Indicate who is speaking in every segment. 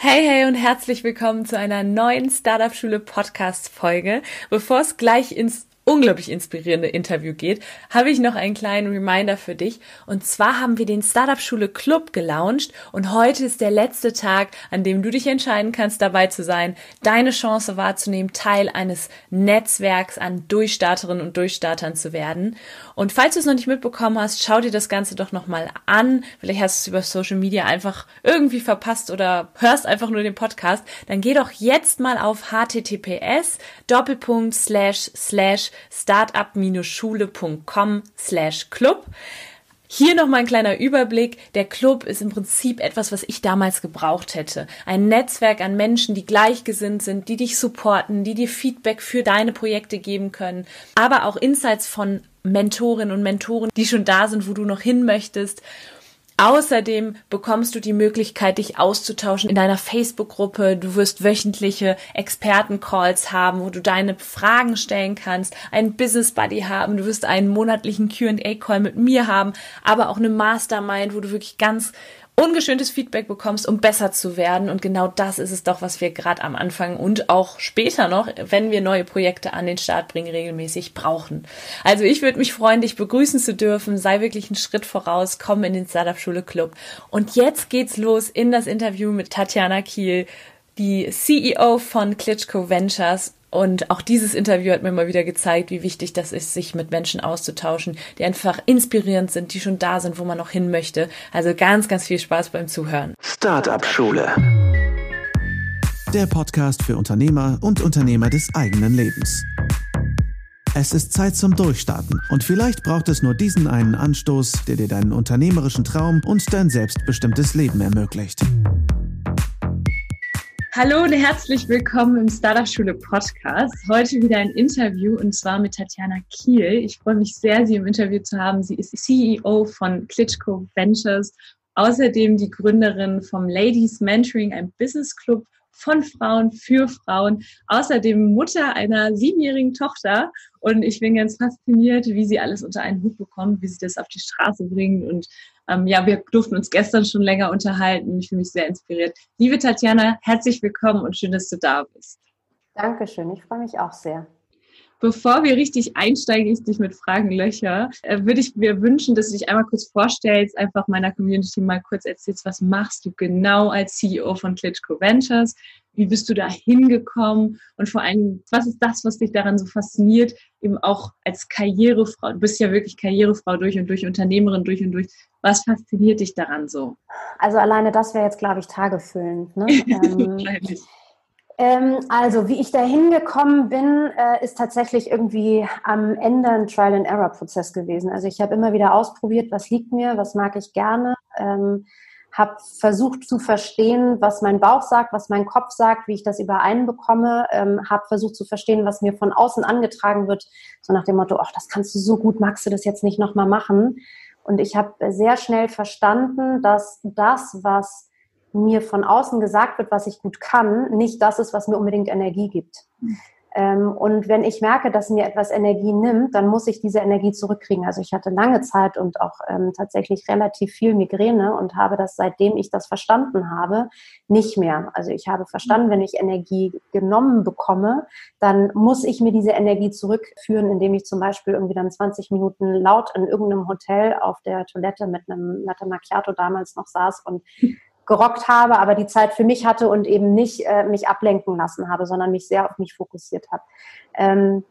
Speaker 1: Hey, hey und herzlich willkommen zu einer neuen Startup Schule Podcast Folge. Bevor es gleich ins unglaublich inspirierende Interview geht, habe ich noch einen kleinen Reminder für dich. Und zwar haben wir den Startup Schule Club gelauncht und heute ist der letzte Tag, an dem du dich entscheiden kannst, dabei zu sein, deine Chance wahrzunehmen, Teil eines Netzwerks an Durchstarterinnen und Durchstartern zu werden. Und falls du es noch nicht mitbekommen hast, schau dir das Ganze doch nochmal an. Vielleicht hast du es über Social Media einfach irgendwie verpasst oder hörst einfach nur den Podcast. Dann geh doch jetzt mal auf https doppelpunkt slash slash startup-schule.com slash club. Hier nochmal ein kleiner Überblick. Der Club ist im Prinzip etwas, was ich damals gebraucht hätte. Ein Netzwerk an Menschen, die gleichgesinnt sind, die dich supporten, die dir Feedback für deine Projekte geben können, aber auch Insights von Mentorinnen und Mentoren, die schon da sind, wo du noch hin möchtest. Außerdem bekommst du die Möglichkeit, dich auszutauschen in deiner Facebook-Gruppe. Du wirst wöchentliche Experten-Calls haben, wo du deine Fragen stellen kannst, einen Business Buddy haben. Du wirst einen monatlichen Q&A-Call mit mir haben, aber auch eine Mastermind, wo du wirklich ganz ungeschöntes Feedback bekommst, um besser zu werden. Und genau das ist es doch, was wir gerade am Anfang und auch später noch, wenn wir neue Projekte an den Start bringen, regelmäßig brauchen. Also ich würde mich freuen, dich begrüßen zu dürfen. Sei wirklich einen Schritt voraus, komm in den Startup Schule Club. Und jetzt geht's los in das Interview mit Tatjana Kiel, die CEO von Klitschko Ventures und auch dieses Interview hat mir mal wieder gezeigt, wie wichtig das ist, sich mit Menschen auszutauschen, die einfach inspirierend sind, die schon da sind, wo man noch hin möchte. Also ganz, ganz viel Spaß beim Zuhören.
Speaker 2: Startup Schule. Der Podcast für Unternehmer und Unternehmer des eigenen Lebens. Es ist Zeit zum Durchstarten und vielleicht braucht es nur diesen einen Anstoß, der dir deinen unternehmerischen Traum und dein selbstbestimmtes Leben ermöglicht.
Speaker 1: Hallo und herzlich willkommen im Startup Schule Podcast. Heute wieder ein Interview und zwar mit Tatjana Kiel. Ich freue mich sehr, Sie im Interview zu haben. Sie ist CEO von Klitschko Ventures, außerdem die Gründerin vom Ladies Mentoring, ein Business Club von Frauen für Frauen, außerdem Mutter einer siebenjährigen Tochter. Und ich bin ganz fasziniert, wie sie alles unter einen Hut bekommt, wie sie das auf die Straße bringt und ähm, ja, wir durften uns gestern schon länger unterhalten. Ich fühle mich sehr inspiriert. Liebe Tatjana, herzlich willkommen und schön, dass du da bist.
Speaker 3: Dankeschön, ich freue mich auch sehr.
Speaker 1: Bevor wir richtig einsteigen, ich dich mit Fragen löcher, äh, würde ich mir wünschen, dass du dich einmal kurz vorstellst, einfach meiner Community mal kurz erzählst, was machst du genau als CEO von Klitschko Ventures? Wie bist du da hingekommen? Und vor allem, was ist das, was dich daran so fasziniert, eben auch als Karrierefrau? Du bist ja wirklich Karrierefrau durch und durch, Unternehmerin durch und durch. Was fasziniert dich daran so?
Speaker 3: Also alleine das wäre jetzt, glaube ich, tagefüllend. Ne? ähm, ähm, also, wie ich da hingekommen bin, äh, ist tatsächlich irgendwie am Ende ein Trial-and-Error-Prozess gewesen. Also ich habe immer wieder ausprobiert, was liegt mir, was mag ich gerne. Ähm, habe versucht zu verstehen, was mein Bauch sagt, was mein Kopf sagt, wie ich das übereinbekomme, ähm, habe versucht zu verstehen, was mir von außen angetragen wird, so nach dem Motto, ach, das kannst du so gut, magst du das jetzt nicht nochmal machen? Und ich habe sehr schnell verstanden, dass das, was mir von außen gesagt wird, was ich gut kann, nicht das ist, was mir unbedingt Energie gibt. Mhm. Ähm, und wenn ich merke, dass mir etwas Energie nimmt, dann muss ich diese Energie zurückkriegen. Also ich hatte lange Zeit und auch ähm, tatsächlich relativ viel Migräne und habe das, seitdem ich das verstanden habe, nicht mehr. Also ich habe verstanden, wenn ich Energie genommen bekomme, dann muss ich mir diese Energie zurückführen, indem ich zum Beispiel irgendwie dann 20 Minuten laut in irgendeinem Hotel auf der Toilette mit einem Latte Macchiato damals noch saß und gerockt habe, aber die Zeit für mich hatte und eben nicht äh, mich ablenken lassen habe, sondern mich sehr auf mich fokussiert habe. Ähm,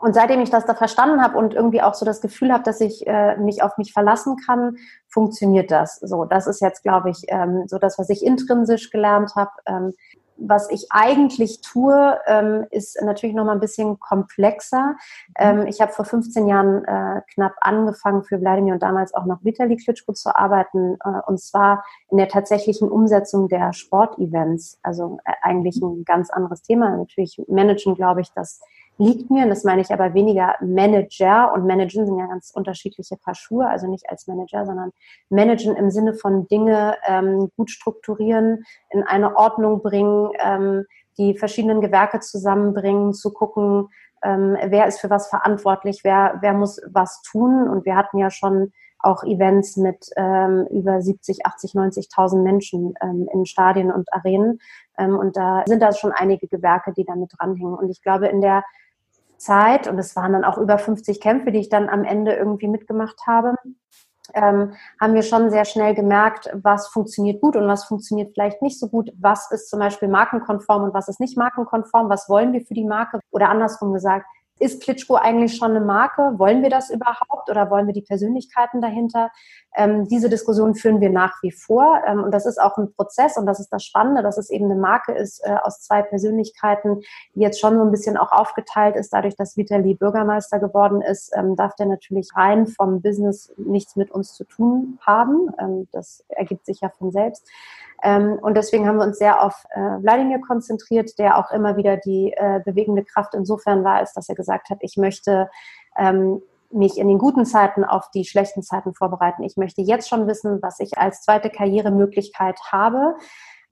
Speaker 3: und seitdem ich das da verstanden habe und irgendwie auch so das Gefühl habe, dass ich äh, mich auf mich verlassen kann, funktioniert das. So, das ist jetzt, glaube ich, ähm, so das, was ich intrinsisch gelernt habe. Ähm, was ich eigentlich tue, ähm, ist natürlich noch mal ein bisschen komplexer. Ähm, ich habe vor 15 Jahren äh, knapp angefangen, für Wladimir und damals auch noch Vitali Klitschko zu arbeiten, äh, und zwar in der tatsächlichen Umsetzung der Sportevents. Also äh, eigentlich ein ganz anderes Thema. Natürlich managen, glaube ich, das liegt mir, und das meine ich aber weniger Manager und Managen sind ja ganz unterschiedliche Paar Schuhe, also nicht als Manager, sondern Managen im Sinne von Dinge ähm, gut strukturieren, in eine Ordnung bringen, ähm, die verschiedenen Gewerke zusammenbringen, zu gucken, ähm, wer ist für was verantwortlich, wer, wer muss was tun. Und wir hatten ja schon auch Events mit ähm, über 70, 80, 90.000 Menschen ähm, in Stadien und Arenen. Ähm, und da sind da schon einige Gewerke, die damit dranhängen. Und ich glaube, in der Zeit, und es waren dann auch über 50 Kämpfe, die ich dann am Ende irgendwie mitgemacht habe, ähm, haben wir schon sehr schnell gemerkt, was funktioniert gut und was funktioniert vielleicht nicht so gut. Was ist zum Beispiel markenkonform und was ist nicht markenkonform? Was wollen wir für die Marke? Oder andersrum gesagt, ist Klitschko eigentlich schon eine Marke? Wollen wir das überhaupt oder wollen wir die Persönlichkeiten dahinter? Ähm, diese Diskussion führen wir nach wie vor ähm, und das ist auch ein Prozess und das ist das Spannende, dass es eben eine Marke ist äh, aus zwei Persönlichkeiten, die jetzt schon so ein bisschen auch aufgeteilt ist. Dadurch, dass Vitali Bürgermeister geworden ist, ähm, darf der natürlich rein vom Business nichts mit uns zu tun haben. Ähm, das ergibt sich ja von selbst. Ähm, und deswegen haben wir uns sehr auf äh, Wladimir konzentriert, der auch immer wieder die äh, bewegende Kraft insofern war, als dass er gesagt hat, ich möchte ähm, mich in den guten Zeiten auf die schlechten Zeiten vorbereiten. Ich möchte jetzt schon wissen, was ich als zweite Karrieremöglichkeit habe.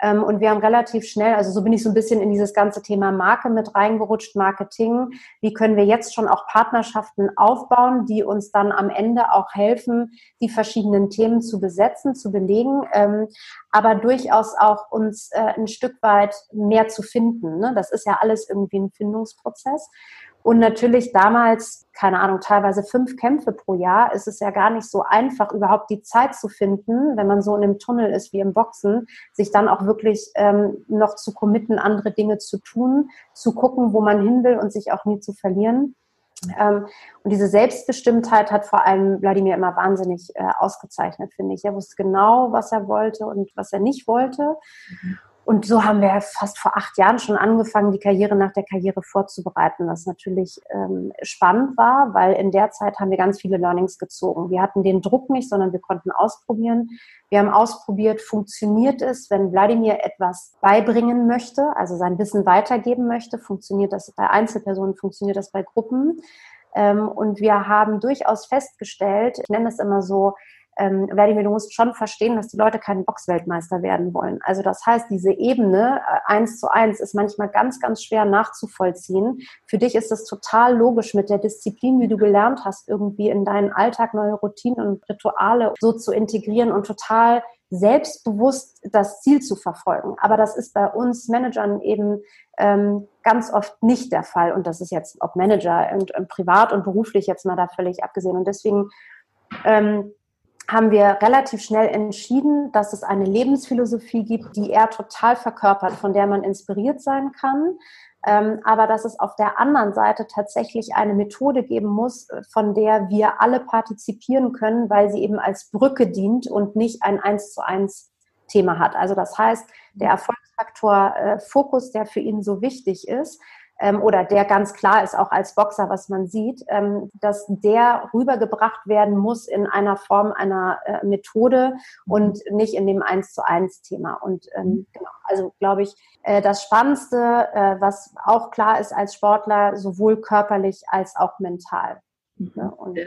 Speaker 3: Ähm, und wir haben relativ schnell, also so bin ich so ein bisschen in dieses ganze Thema Marke mit reingerutscht, Marketing. Wie können wir jetzt schon auch Partnerschaften aufbauen, die uns dann am Ende auch helfen, die verschiedenen Themen zu besetzen, zu belegen, ähm, aber durchaus auch uns äh, ein Stück weit mehr zu finden. Ne? Das ist ja alles irgendwie ein Findungsprozess. Und natürlich damals, keine Ahnung, teilweise fünf Kämpfe pro Jahr, ist es ja gar nicht so einfach, überhaupt die Zeit zu finden, wenn man so in einem Tunnel ist wie im Boxen, sich dann auch wirklich ähm, noch zu committen, andere Dinge zu tun, zu gucken, wo man hin will und sich auch nie zu verlieren. Ähm, und diese Selbstbestimmtheit hat vor allem Wladimir immer wahnsinnig äh, ausgezeichnet, finde ich. Er wusste genau, was er wollte und was er nicht wollte. Mhm. Und so haben wir fast vor acht Jahren schon angefangen, die Karriere nach der Karriere vorzubereiten, was natürlich ähm, spannend war, weil in der Zeit haben wir ganz viele Learnings gezogen. Wir hatten den Druck nicht, sondern wir konnten ausprobieren. Wir haben ausprobiert, funktioniert es, wenn Wladimir etwas beibringen möchte, also sein Wissen weitergeben möchte, funktioniert das bei Einzelpersonen, funktioniert das bei Gruppen. Ähm, und wir haben durchaus festgestellt, ich nenne es immer so, ähm, musst schon verstehen, dass die Leute keinen Boxweltmeister werden wollen. Also das heißt, diese Ebene äh, eins zu eins ist manchmal ganz, ganz schwer nachzuvollziehen. Für dich ist es total logisch mit der Disziplin, die du gelernt hast, irgendwie in deinen Alltag neue Routinen und Rituale so zu integrieren und total selbstbewusst das Ziel zu verfolgen. Aber das ist bei uns Managern eben ähm, ganz oft nicht der Fall. Und das ist jetzt ob Manager und, und privat und beruflich jetzt mal da völlig abgesehen. Und deswegen ähm, haben wir relativ schnell entschieden, dass es eine Lebensphilosophie gibt, die er total verkörpert, von der man inspiriert sein kann. Ähm, aber dass es auf der anderen Seite tatsächlich eine Methode geben muss, von der wir alle partizipieren können, weil sie eben als Brücke dient und nicht ein eins zu eins Thema hat. Also das heißt, der Erfolgsfaktor äh, Fokus, der für ihn so wichtig ist, ähm, oder der ganz klar ist auch als Boxer, was man sieht, ähm, dass der rübergebracht werden muss in einer Form einer äh, Methode und nicht in dem Eins zu eins Thema. Und ähm, mhm. genau, also glaube ich, äh, das Spannendste, äh, was auch klar ist als Sportler, sowohl körperlich als auch mental. Mhm. Ja, und, äh,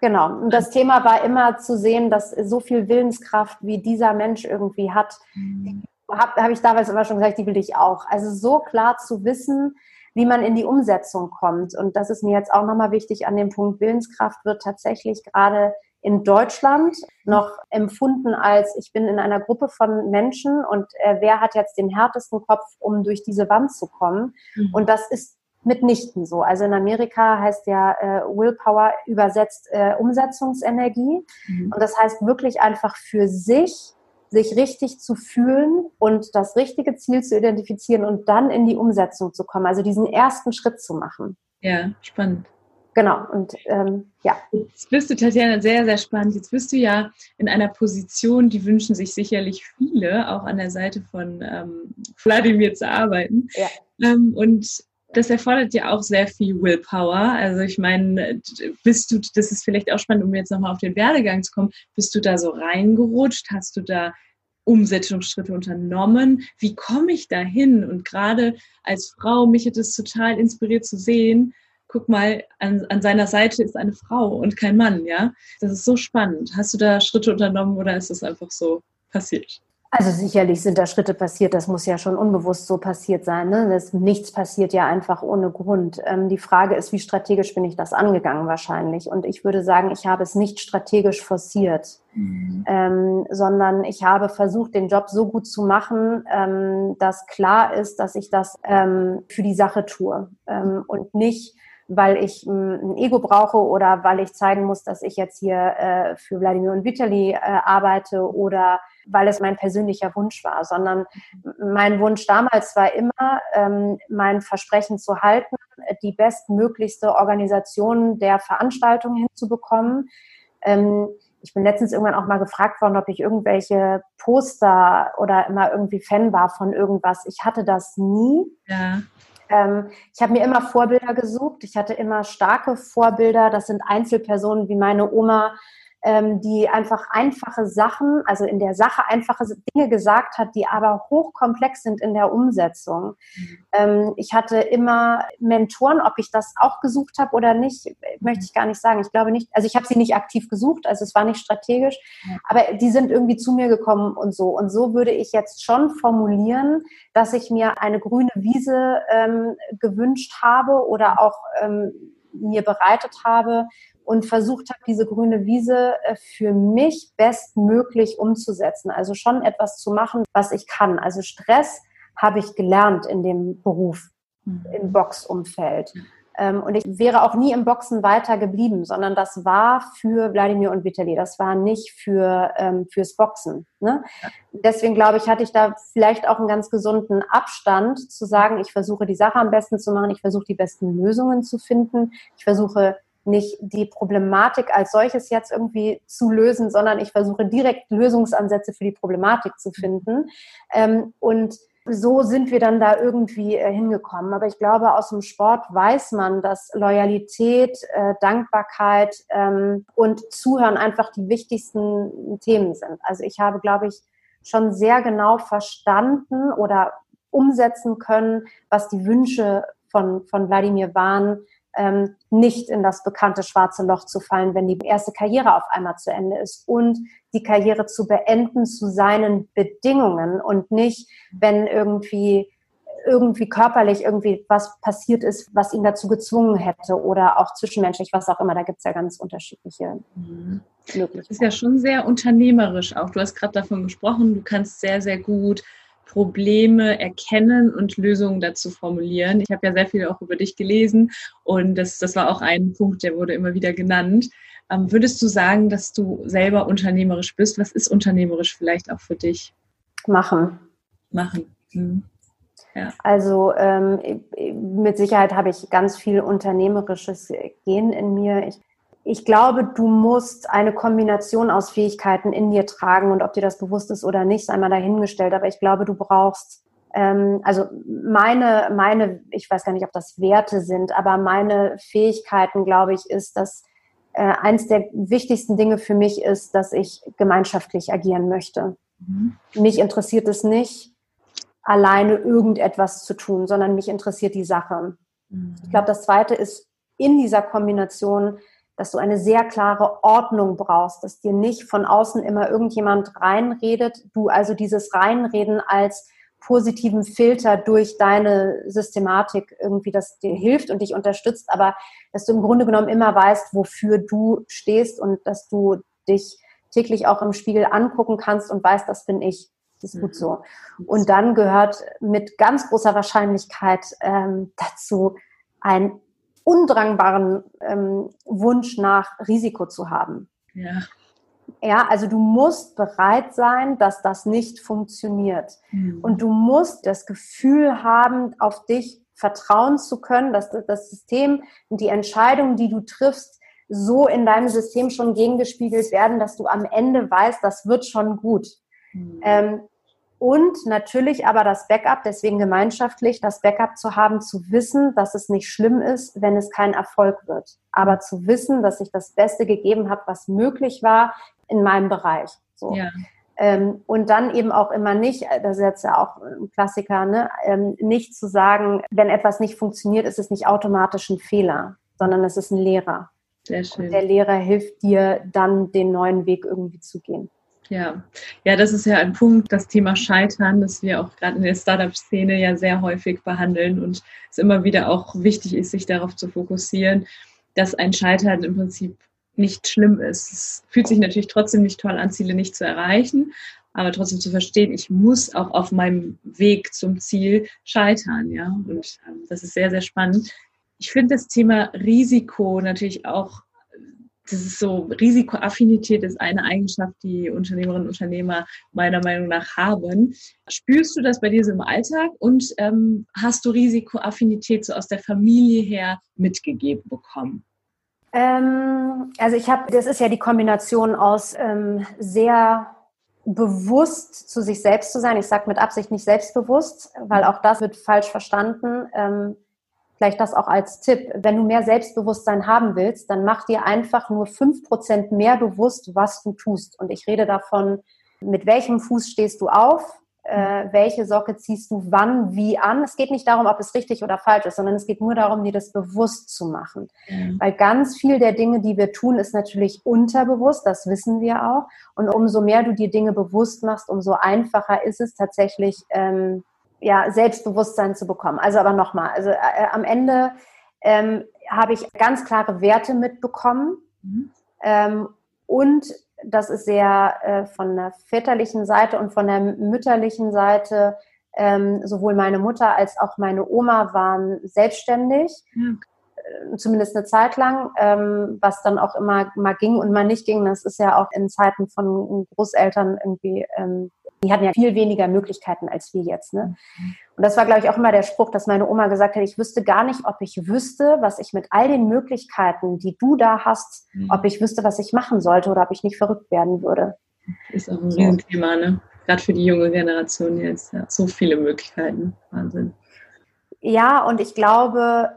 Speaker 3: Genau. Und das Thema war immer zu sehen, dass so viel Willenskraft, wie dieser Mensch irgendwie hat, mhm habe hab ich damals immer schon gesagt, die will ich auch. Also so klar zu wissen, wie man in die Umsetzung kommt. Und das ist mir jetzt auch nochmal wichtig an dem Punkt Willenskraft wird tatsächlich gerade in Deutschland noch empfunden als, ich bin in einer Gruppe von Menschen und äh, wer hat jetzt den härtesten Kopf, um durch diese Wand zu kommen? Mhm. Und das ist mitnichten so. Also in Amerika heißt ja äh, Willpower übersetzt äh, Umsetzungsenergie. Mhm. Und das heißt wirklich einfach für sich sich richtig zu fühlen und das richtige Ziel zu identifizieren und dann in die Umsetzung zu kommen, also diesen ersten Schritt zu machen.
Speaker 1: Ja, spannend.
Speaker 3: Genau, und ähm, ja.
Speaker 1: Jetzt bist du, Tatjana, sehr, sehr spannend. Jetzt bist du ja in einer Position, die wünschen sich sicherlich viele, auch an der Seite von ähm, Vladimir zu arbeiten. Ja. Ähm, und das erfordert ja auch sehr viel Willpower. Also ich meine, bist du, das ist vielleicht auch spannend, um jetzt nochmal auf den Werdegang zu kommen, bist du da so reingerutscht? Hast du da Umsetzungsschritte unternommen? Wie komme ich da hin? Und gerade als Frau, mich hat es total inspiriert zu sehen, guck mal, an, an seiner Seite ist eine Frau und kein Mann, ja? Das ist so spannend. Hast du da Schritte unternommen oder ist das einfach so passiert?
Speaker 3: Also sicherlich sind da Schritte passiert, das muss ja schon unbewusst so passiert sein. Ne? Das, nichts passiert ja einfach ohne Grund. Ähm, die Frage ist, wie strategisch bin ich das angegangen wahrscheinlich? Und ich würde sagen, ich habe es nicht strategisch forciert, mhm. ähm, sondern ich habe versucht, den Job so gut zu machen, ähm, dass klar ist, dass ich das ähm, für die Sache tue ähm, und nicht weil ich ein Ego brauche oder weil ich zeigen muss, dass ich jetzt hier äh, für Wladimir und Vitali äh, arbeite oder weil es mein persönlicher Wunsch war, sondern mein Wunsch damals war immer, ähm, mein Versprechen zu halten, die bestmöglichste Organisation der Veranstaltung hinzubekommen. Ähm, ich bin letztens irgendwann auch mal gefragt worden, ob ich irgendwelche Poster oder immer irgendwie Fan war von irgendwas. Ich hatte das nie. Ja. Ähm, ich habe mir immer Vorbilder gesucht. Ich hatte immer starke Vorbilder. Das sind Einzelpersonen wie meine Oma, ähm, die einfach einfache Sachen, also in der Sache einfache Dinge gesagt hat, die aber hochkomplex sind in der Umsetzung. Mhm. Ähm, ich hatte immer Mentoren, ob ich das auch gesucht habe oder nicht, möchte ich gar nicht sagen. Ich glaube nicht, also ich habe sie nicht aktiv gesucht, also es war nicht strategisch, mhm. aber die sind irgendwie zu mir gekommen und so. Und so würde ich jetzt schon formulieren, dass ich mir eine grüne Wiese ähm, gewünscht habe oder auch ähm, mir bereitet habe, und versucht habe, diese grüne Wiese äh, für mich bestmöglich umzusetzen. Also schon etwas zu machen, was ich kann. Also Stress habe ich gelernt in dem Beruf, mhm. im Boxumfeld. Ähm, und ich wäre auch nie im Boxen weiter geblieben, sondern das war für Wladimir und Vitali. Das war nicht für, ähm, fürs Boxen. Ne? Deswegen glaube ich, hatte ich da vielleicht auch einen ganz gesunden Abstand zu sagen, ich versuche die Sache am besten zu machen, ich versuche die besten Lösungen zu finden, ich versuche nicht die Problematik als solches jetzt irgendwie zu lösen, sondern ich versuche direkt Lösungsansätze für die Problematik zu finden. Ähm, und so sind wir dann da irgendwie äh, hingekommen. Aber ich glaube, aus dem Sport weiß man, dass Loyalität, äh, Dankbarkeit ähm, und Zuhören einfach die wichtigsten Themen sind. Also ich habe, glaube ich, schon sehr genau verstanden oder umsetzen können, was die Wünsche von, von Wladimir waren, ähm, nicht in das bekannte schwarze Loch zu fallen, wenn die erste Karriere auf einmal zu Ende ist und die Karriere zu beenden zu seinen Bedingungen und nicht, wenn irgendwie irgendwie körperlich irgendwie was passiert ist, was ihn dazu gezwungen hätte oder auch zwischenmenschlich, was auch immer. Da gibt es ja ganz unterschiedliche mhm.
Speaker 1: Möglichkeiten. Das ist ja schon sehr unternehmerisch auch. Du hast gerade davon gesprochen, du kannst sehr, sehr gut Probleme erkennen und Lösungen dazu formulieren. Ich habe ja sehr viel auch über dich gelesen und das, das war auch ein Punkt, der wurde immer wieder genannt. Ähm, würdest du sagen, dass du selber unternehmerisch bist? Was ist unternehmerisch vielleicht auch für dich?
Speaker 3: Machen.
Speaker 1: Machen. Hm.
Speaker 3: Ja. Also ähm, mit Sicherheit habe ich ganz viel unternehmerisches Gen in mir. Ich ich glaube, du musst eine Kombination aus Fähigkeiten in dir tragen und ob dir das bewusst ist oder nicht, sei mal dahingestellt. Aber ich glaube, du brauchst, ähm, also meine, meine, ich weiß gar nicht, ob das Werte sind, aber meine Fähigkeiten, glaube ich, ist, dass äh, eins der wichtigsten Dinge für mich ist, dass ich gemeinschaftlich agieren möchte. Mhm. Mich interessiert es nicht, alleine irgendetwas zu tun, sondern mich interessiert die Sache. Mhm. Ich glaube, das Zweite ist in dieser Kombination dass du eine sehr klare Ordnung brauchst, dass dir nicht von außen immer irgendjemand reinredet, du also dieses Reinreden als positiven Filter durch deine Systematik irgendwie, das dir hilft und dich unterstützt, aber dass du im Grunde genommen immer weißt, wofür du stehst und dass du dich täglich auch im Spiegel angucken kannst und weißt, das bin ich. Das ist gut so. Und dann gehört mit ganz großer Wahrscheinlichkeit ähm, dazu ein undrangbaren ähm, Wunsch nach Risiko zu haben. Ja. Ja, also du musst bereit sein, dass das nicht funktioniert. Mhm. Und du musst das Gefühl haben, auf dich vertrauen zu können, dass das System und die Entscheidungen, die du triffst, so in deinem System schon gegengespiegelt werden, dass du am Ende weißt, das wird schon gut. Mhm. Ähm, und natürlich aber das Backup, deswegen gemeinschaftlich, das Backup zu haben, zu wissen, dass es nicht schlimm ist, wenn es kein Erfolg wird. Aber zu wissen, dass ich das Beste gegeben habe, was möglich war in meinem Bereich. So. Ja. Ähm, und dann eben auch immer nicht, das ist jetzt ja auch ein Klassiker, ne, ähm, nicht zu sagen, wenn etwas nicht funktioniert, ist es nicht automatisch ein Fehler, sondern es ist ein Lehrer. Sehr schön. Und der Lehrer hilft dir dann, den neuen Weg irgendwie zu gehen.
Speaker 1: Ja, ja, das ist ja ein Punkt, das Thema Scheitern, das wir auch gerade in der Startup-Szene ja sehr häufig behandeln und es immer wieder auch wichtig ist, sich darauf zu fokussieren, dass ein Scheitern im Prinzip nicht schlimm ist. Es fühlt sich natürlich trotzdem nicht toll an, Ziele nicht zu erreichen, aber trotzdem zu verstehen, ich muss auch auf meinem Weg zum Ziel scheitern, ja. Und ähm, das ist sehr, sehr spannend. Ich finde das Thema Risiko natürlich auch das ist so, Risikoaffinität ist eine Eigenschaft, die Unternehmerinnen und Unternehmer meiner Meinung nach haben. Spürst du das bei dir so im Alltag und ähm, hast du Risikoaffinität so aus der Familie her mitgegeben bekommen?
Speaker 3: Ähm, also ich habe, das ist ja die Kombination aus ähm, sehr bewusst zu sich selbst zu sein. Ich sage mit Absicht nicht selbstbewusst, weil auch das wird falsch verstanden. Ähm, vielleicht das auch als Tipp. Wenn du mehr Selbstbewusstsein haben willst, dann mach dir einfach nur fünf Prozent mehr bewusst, was du tust. Und ich rede davon, mit welchem Fuß stehst du auf, äh, welche Socke ziehst du wann, wie an. Es geht nicht darum, ob es richtig oder falsch ist, sondern es geht nur darum, dir das bewusst zu machen. Mhm. Weil ganz viel der Dinge, die wir tun, ist natürlich unterbewusst, das wissen wir auch. Und umso mehr du dir Dinge bewusst machst, umso einfacher ist es tatsächlich, ähm, ja, Selbstbewusstsein zu bekommen. Also aber nochmal, also äh, am Ende ähm, habe ich ganz klare Werte mitbekommen mhm. ähm, und das ist sehr äh, von der väterlichen Seite und von der mütterlichen Seite. Ähm, sowohl meine Mutter als auch meine Oma waren selbstständig, okay. Zumindest eine Zeit lang, ähm, was dann auch immer mal ging und mal nicht ging. Das ist ja auch in Zeiten von Großeltern irgendwie ähm, die hatten ja viel weniger Möglichkeiten als wir jetzt. Ne? Mhm. Und das war, glaube ich, auch immer der Spruch, dass meine Oma gesagt hat, ich wüsste gar nicht, ob ich wüsste, was ich mit all den Möglichkeiten, die du da hast, mhm. ob ich wüsste, was ich machen sollte oder ob ich nicht verrückt werden würde.
Speaker 1: Ist auch ein Riesenthema, ne? Gerade für die junge Generation jetzt. Ja, so viele Möglichkeiten. Wahnsinn.
Speaker 3: Ja, und ich glaube,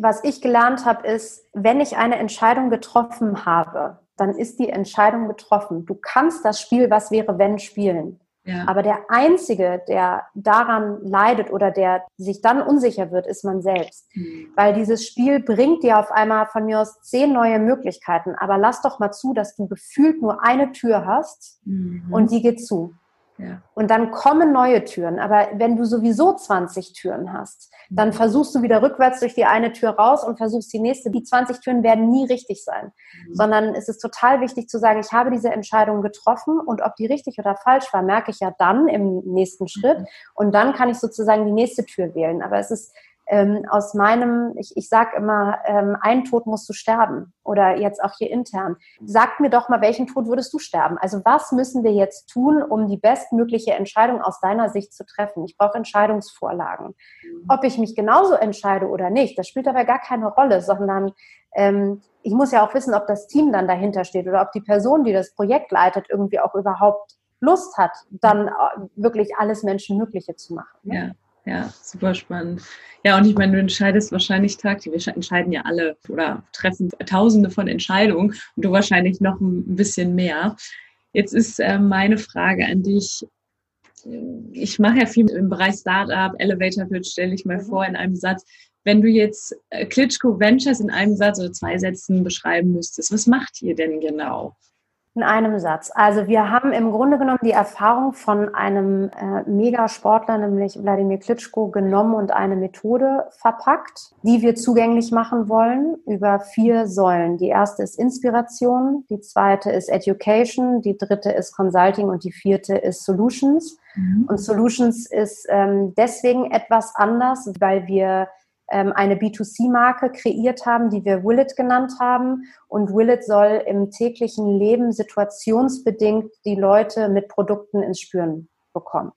Speaker 3: was ich gelernt habe, ist, wenn ich eine Entscheidung getroffen habe, dann ist die Entscheidung getroffen. Du kannst das Spiel, was wäre, wenn, spielen. Ja. Aber der Einzige, der daran leidet oder der sich dann unsicher wird, ist man selbst. Mhm. Weil dieses Spiel bringt dir auf einmal von mir aus zehn neue Möglichkeiten. Aber lass doch mal zu, dass du gefühlt nur eine Tür hast mhm. und die geht zu. Und dann kommen neue Türen. Aber wenn du sowieso 20 Türen hast, dann mhm. versuchst du wieder rückwärts durch die eine Tür raus und versuchst die nächste. Die 20 Türen werden nie richtig sein. Mhm. Sondern es ist total wichtig zu sagen, ich habe diese Entscheidung getroffen und ob die richtig oder falsch war, merke ich ja dann im nächsten Schritt. Mhm. Und dann kann ich sozusagen die nächste Tür wählen. Aber es ist ähm, aus meinem, ich, ich sage immer, ähm, ein Tod musst du sterben oder jetzt auch hier intern. Sag mir doch mal, welchen Tod würdest du sterben? Also was müssen wir jetzt tun, um die bestmögliche Entscheidung aus deiner Sicht zu treffen? Ich brauche Entscheidungsvorlagen. Mhm. Ob ich mich genauso entscheide oder nicht, das spielt dabei gar keine Rolle, sondern ähm, ich muss ja auch wissen, ob das Team dann dahinter steht oder ob die Person, die das Projekt leitet, irgendwie auch überhaupt Lust hat, dann äh, wirklich alles Menschenmögliche zu machen.
Speaker 1: Ne? Ja. Ja, super spannend. Ja, und ich meine, du entscheidest wahrscheinlich tagtäglich, wir entscheiden ja alle oder treffen tausende von Entscheidungen und du wahrscheinlich noch ein bisschen mehr. Jetzt ist äh, meine Frage an dich. Ich mache ja viel im Bereich Startup, Elevator Pitch, stelle ich mal mhm. vor in einem Satz. Wenn du jetzt äh, Klitschko Ventures in einem Satz oder zwei Sätzen beschreiben müsstest, was macht ihr denn genau?
Speaker 3: In einem Satz. Also wir haben im Grunde genommen die Erfahrung von einem äh, Megasportler, nämlich Wladimir Klitschko, genommen und eine Methode verpackt, die wir zugänglich machen wollen über vier Säulen. Die erste ist Inspiration, die zweite ist Education, die dritte ist Consulting und die vierte ist Solutions. Mhm. Und Solutions ist ähm, deswegen etwas anders, weil wir eine B2C-Marke kreiert haben, die wir Willet genannt haben. Und Willet soll im täglichen Leben situationsbedingt die Leute mit Produkten ins Spüren bekommen.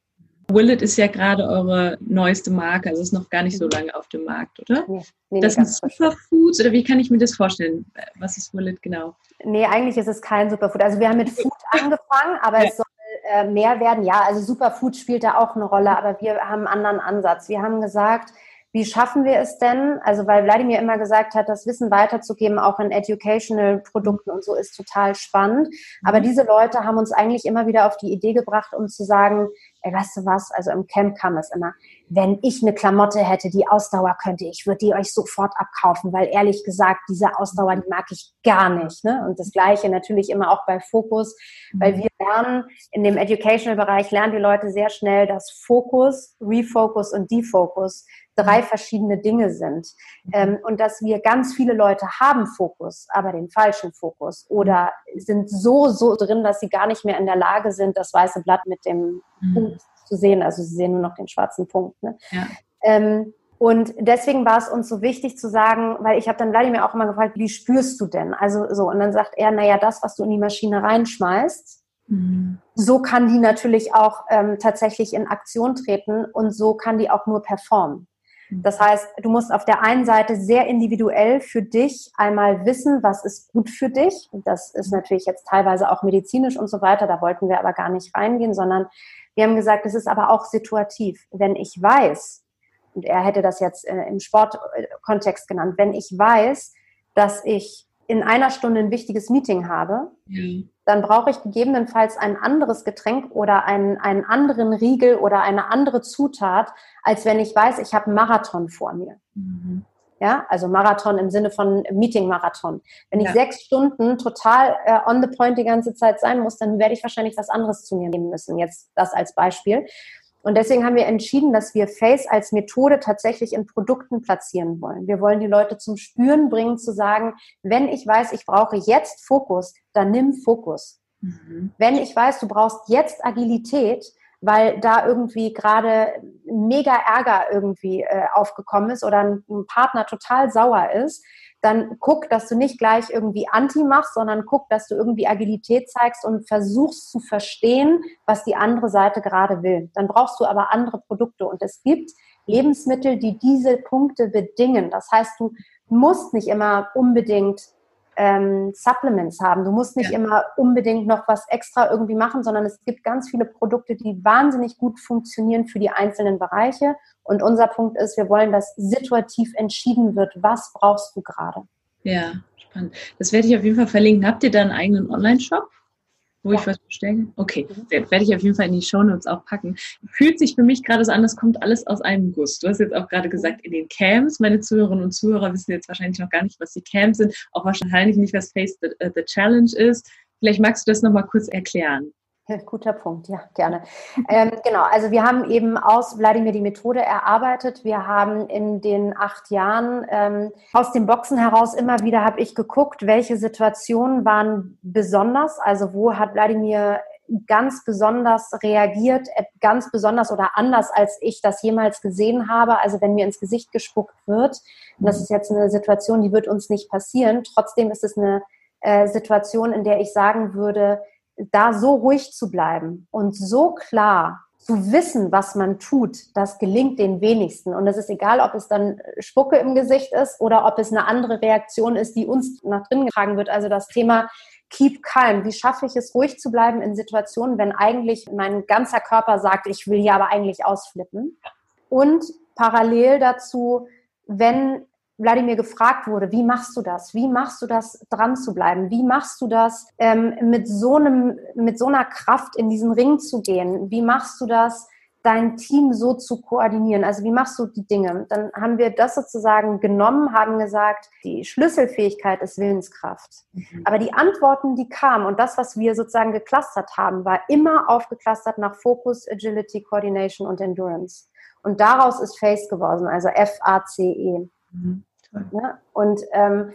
Speaker 1: Willet ist ja gerade eure neueste Marke, also ist noch gar nicht so lange auf dem Markt, oder? Nee, nee, das sind Superfoods oder wie kann ich mir das vorstellen? Was ist Willet genau?
Speaker 3: Nee, eigentlich ist es kein Superfood. Also wir haben mit Food angefangen, aber ja. es soll äh, mehr werden. Ja, also Superfood spielt da auch eine Rolle, aber wir haben einen anderen Ansatz. Wir haben gesagt, wie schaffen wir es denn? Also, weil Wladimir immer gesagt hat, das Wissen weiterzugeben, auch in educational Produkten und so, ist total spannend. Aber mhm. diese Leute haben uns eigentlich immer wieder auf die Idee gebracht, um zu sagen, ey, weißt du was, also im Camp kam es immer, wenn ich eine Klamotte hätte, die Ausdauer könnte, ich würde die euch sofort abkaufen, weil ehrlich gesagt, diese Ausdauer, die mag ich gar nicht. Ne? Und das Gleiche natürlich immer auch bei Fokus, weil mhm. wir lernen, in dem Educational-Bereich lernen die Leute sehr schnell, dass Fokus, Refocus und Defocus drei mhm. verschiedene Dinge sind. Mhm. Ähm, und dass wir ganz viele Leute haben Fokus, aber den falschen Fokus oder sind so, so drin, dass sie gar nicht mehr in der Lage sind, das weiße Blatt mit dem mhm. Zu sehen. Also sie sehen nur noch den schwarzen Punkt. Ne? Ja. Ähm, und deswegen war es uns so wichtig zu sagen, weil ich habe dann Vladimir auch immer gefragt, wie spürst du denn? Also so, und dann sagt er, naja, das, was du in die Maschine reinschmeißt, mhm. so kann die natürlich auch ähm, tatsächlich in Aktion treten und so kann die auch nur performen. Das heißt, du musst auf der einen Seite sehr individuell für dich einmal wissen, was ist gut für dich. Das ist natürlich jetzt teilweise auch medizinisch und so weiter. Da wollten wir aber gar nicht reingehen, sondern wir haben gesagt, es ist aber auch situativ. Wenn ich weiß, und er hätte das jetzt äh, im Sportkontext genannt, wenn ich weiß, dass ich in einer Stunde ein wichtiges Meeting habe, mhm. dann brauche ich gegebenenfalls ein anderes Getränk oder einen, einen anderen Riegel oder eine andere Zutat, als wenn ich weiß, ich habe einen Marathon vor mir. Mhm. Ja, also Marathon im Sinne von Meeting-Marathon. Wenn ja. ich sechs Stunden total äh, on the point die ganze Zeit sein muss, dann werde ich wahrscheinlich was anderes zu mir nehmen müssen. Jetzt das als Beispiel. Und deswegen haben wir entschieden, dass wir Face als Methode tatsächlich in Produkten platzieren wollen. Wir wollen die Leute zum Spüren bringen, zu sagen, wenn ich weiß, ich brauche jetzt Fokus, dann nimm Fokus. Mhm. Wenn ich weiß, du brauchst jetzt Agilität, weil da irgendwie gerade mega Ärger irgendwie äh, aufgekommen ist oder ein, ein Partner total sauer ist, dann guck, dass du nicht gleich irgendwie Anti machst, sondern guck, dass du irgendwie Agilität zeigst und versuchst zu verstehen, was die andere Seite gerade will. Dann brauchst du aber andere Produkte und es gibt Lebensmittel, die diese Punkte bedingen. Das heißt, du musst nicht immer unbedingt ähm, Supplements haben. Du musst nicht ja. immer unbedingt noch was extra irgendwie machen, sondern es gibt ganz viele Produkte, die wahnsinnig gut funktionieren für die einzelnen Bereiche. Und unser Punkt ist, wir wollen, dass situativ entschieden wird, was brauchst du gerade.
Speaker 1: Ja, spannend. Das werde ich auf jeden Fall verlinken. Habt ihr da einen eigenen Online-Shop? Wo ja. ich was bestelle? Okay, mhm. werde ich auf jeden Fall in die Shownotes auch packen. Fühlt sich für mich gerade so an, das kommt alles aus einem Guss. Du hast jetzt auch gerade gesagt, in den Camps, meine Zuhörerinnen und Zuhörer wissen jetzt wahrscheinlich noch gar nicht, was die Camps sind, auch wahrscheinlich nicht, was Face the, uh, the Challenge ist. Vielleicht magst du das nochmal kurz erklären.
Speaker 3: Guter Punkt, ja, gerne. Ähm, genau, also wir haben eben aus Wladimir die Methode erarbeitet. Wir haben in den acht Jahren ähm, aus den Boxen heraus immer wieder habe ich geguckt, welche Situationen waren besonders, also wo hat Wladimir ganz besonders reagiert, äh, ganz besonders oder anders, als ich das jemals gesehen habe. Also wenn mir ins Gesicht gespuckt wird, und das ist jetzt eine Situation, die wird uns nicht passieren. Trotzdem ist es eine äh, Situation, in der ich sagen würde, da so ruhig zu bleiben und so klar zu wissen, was man tut, das gelingt den wenigsten. Und es ist egal, ob es dann Spucke im Gesicht ist oder ob es eine andere Reaktion ist, die uns nach drinnen getragen wird. Also das Thema Keep calm. Wie schaffe ich es, ruhig zu bleiben in Situationen, wenn eigentlich mein ganzer Körper sagt, ich will hier aber eigentlich ausflippen? Und parallel dazu, wenn Wladimir gefragt wurde, wie machst du das? Wie machst du das, dran zu bleiben? Wie machst du das, ähm, mit, so einem, mit so einer Kraft in diesen Ring zu gehen? Wie machst du das, dein Team so zu koordinieren? Also wie machst du die Dinge? Dann haben wir das sozusagen genommen, haben gesagt, die Schlüsselfähigkeit ist Willenskraft. Mhm. Aber die Antworten, die kamen und das, was wir sozusagen geklustert haben, war immer aufgeklustert nach Focus, Agility, Coordination und Endurance. Und daraus ist FACE geworden, also F-A-C-E. Mhm. Ja, und ähm,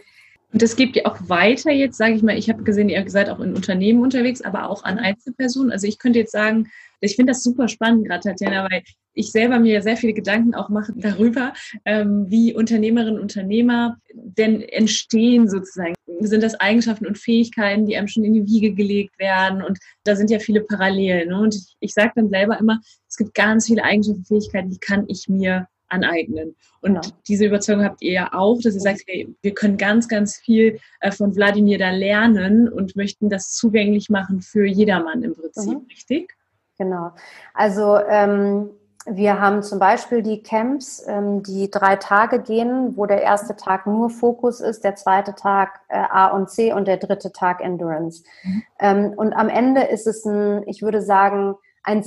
Speaker 1: und es geht ja auch weiter jetzt, sage ich mal, ich habe gesehen, ihr seid auch in Unternehmen unterwegs, aber auch an Einzelpersonen. Also ich könnte jetzt sagen, ich finde das super spannend gerade, Tatjana, weil ich selber mir sehr viele Gedanken auch mache darüber, ähm, wie Unternehmerinnen und Unternehmer denn entstehen sozusagen. Sind das Eigenschaften und Fähigkeiten, die einem schon in die Wiege gelegt werden? Und da sind ja viele Parallelen. Ne? Und ich, ich sage dann selber immer, es gibt ganz viele Eigenschaften und Fähigkeiten, die kann ich mir aneignen. Und genau. diese Überzeugung habt ihr ja auch, dass ihr sagt, hey, wir können ganz, ganz viel äh, von Wladimir da lernen und möchten das zugänglich machen für jedermann im Prinzip, mhm. richtig?
Speaker 3: Genau. Also ähm, wir haben zum Beispiel die Camps, ähm, die drei Tage gehen, wo der erste Tag nur Fokus ist, der zweite Tag äh, A und C und der dritte Tag Endurance. Mhm. Ähm, und am Ende ist es ein, ich würde sagen, ein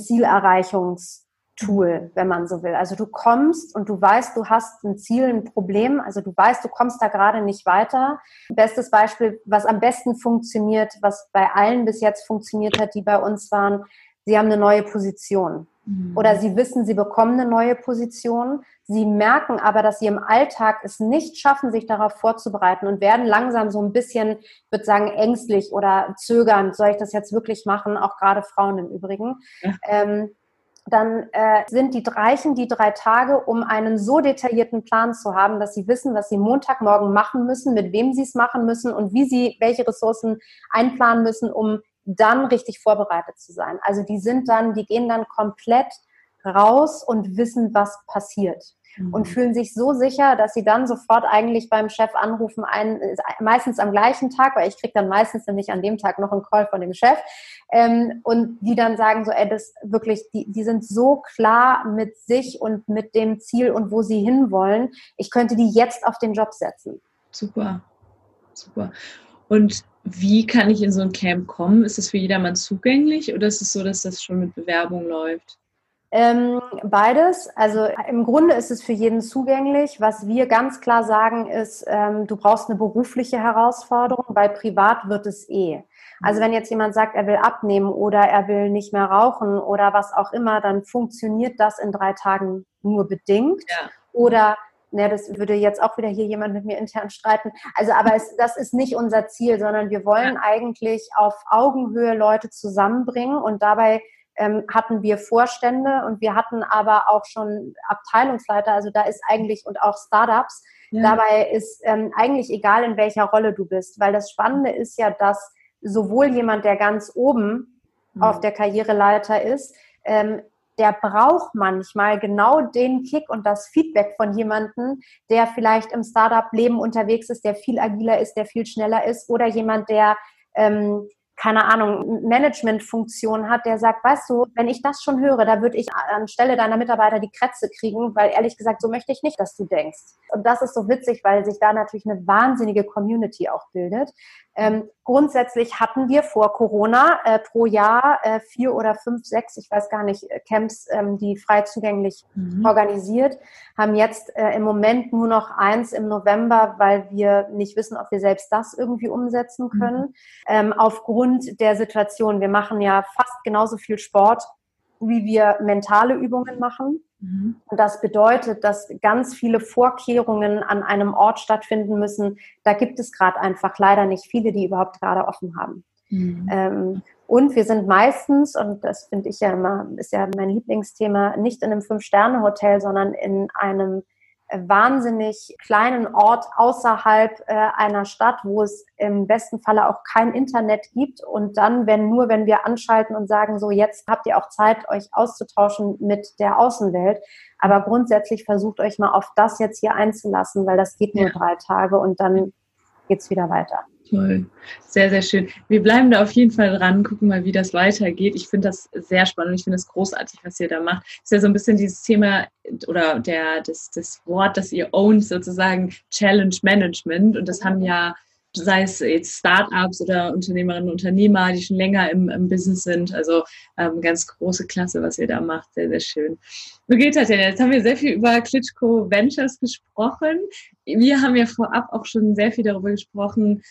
Speaker 3: Zielerreichungstool, wenn man so will. Also du kommst und du weißt, du hast ein Ziel, ein Problem. Also du weißt, du kommst da gerade nicht weiter. Bestes Beispiel, was am besten funktioniert, was bei allen bis jetzt funktioniert hat, die bei uns waren, sie haben eine neue Position. Mhm. Oder sie wissen, sie bekommen eine neue Position. Sie merken aber, dass sie im Alltag es nicht schaffen, sich darauf vorzubereiten und werden langsam so ein bisschen, ich würde sagen, ängstlich oder zögernd. Soll ich das jetzt wirklich machen? Auch gerade Frauen im Übrigen. Ja. Ähm, dann äh, sind die reichen die drei Tage, um einen so detaillierten Plan zu haben, dass sie wissen, was sie Montagmorgen machen müssen, mit wem sie es machen müssen und wie sie welche Ressourcen einplanen müssen, um dann richtig vorbereitet zu sein. Also die sind dann, die gehen dann komplett raus und wissen, was passiert. Mhm. Und fühlen sich so sicher, dass sie dann sofort eigentlich beim Chef anrufen, ein, meistens am gleichen Tag, weil ich kriege dann meistens nämlich an dem Tag noch einen Call von dem Chef. Ähm, und die dann sagen so, ey, das wirklich, die, die sind so klar mit sich und mit dem Ziel und wo sie hinwollen. Ich könnte die jetzt auf den Job setzen.
Speaker 1: Super, super. Und wie kann ich in so ein Camp kommen? Ist es für jedermann zugänglich oder ist es so, dass das schon mit Bewerbung läuft?
Speaker 3: Ähm, beides. Also im Grunde ist es für jeden zugänglich. Was wir ganz klar sagen ist, ähm, du brauchst eine berufliche Herausforderung, weil privat wird es eh. Also wenn jetzt jemand sagt, er will abnehmen oder er will nicht mehr rauchen oder was auch immer, dann funktioniert das in drei Tagen nur bedingt. Ja. Oder ne, das würde jetzt auch wieder hier jemand mit mir intern streiten. Also, aber es, das ist nicht unser Ziel, sondern wir wollen eigentlich auf Augenhöhe Leute zusammenbringen und dabei ähm, hatten wir Vorstände und wir hatten aber auch schon Abteilungsleiter, also da ist eigentlich und auch Startups. Ja. Dabei ist ähm, eigentlich egal, in welcher Rolle du bist, weil das Spannende ist ja, dass sowohl jemand, der ganz oben mhm. auf der Karriereleiter ist, ähm, der braucht manchmal genau den Kick und das Feedback von jemandem, der vielleicht im Startup-Leben unterwegs ist, der viel agiler ist, der viel schneller ist oder jemand, der ähm, keine Ahnung, Managementfunktion hat, der sagt, weißt du, wenn ich das schon höre, da würde ich anstelle deiner Mitarbeiter die Krätze kriegen, weil ehrlich gesagt, so möchte ich nicht, dass du denkst. Und das ist so witzig, weil sich da natürlich eine wahnsinnige Community auch bildet. Ähm, grundsätzlich hatten wir vor Corona äh, pro Jahr äh, vier oder fünf, sechs, ich weiß gar nicht, äh, Camps, ähm, die frei zugänglich mhm. organisiert, haben jetzt äh, im Moment nur noch eins im November, weil wir nicht wissen, ob wir selbst das irgendwie umsetzen können. Mhm. Ähm, aufgrund der Situation, wir machen ja fast genauso viel Sport, wie wir mentale Übungen machen. Mhm. Und das bedeutet, dass ganz viele Vorkehrungen an einem Ort stattfinden müssen. Da gibt es gerade einfach leider nicht viele, die überhaupt gerade offen haben. Mhm. Ähm, und wir sind meistens, und das finde ich ja immer, ist ja mein Lieblingsthema, nicht in einem Fünf-Sterne-Hotel, sondern in einem wahnsinnig kleinen Ort außerhalb äh, einer Stadt, wo es im besten Falle auch kein Internet gibt. Und dann, wenn nur, wenn wir anschalten und sagen, so jetzt habt ihr auch Zeit, euch auszutauschen mit der Außenwelt. Aber grundsätzlich versucht euch mal auf das jetzt hier einzulassen, weil das geht nur ja. drei Tage und dann geht's wieder weiter.
Speaker 1: Toll, sehr, sehr schön. Wir bleiben da auf jeden Fall dran, gucken mal, wie das weitergeht. Ich finde das sehr spannend. Ich finde es großartig, was ihr da macht. ist ja so ein bisschen dieses Thema oder der, das, das Wort, das ihr ownt, sozusagen Challenge Management. Und das haben ja sei es jetzt Startups oder Unternehmerinnen und Unternehmer, die schon länger im, im Business sind. Also ähm, ganz große Klasse, was ihr da macht. Sehr, sehr schön. Wo geht das denn? Jetzt haben wir sehr viel über Klitschko Ventures gesprochen. Wir haben ja vorab auch schon sehr viel darüber gesprochen,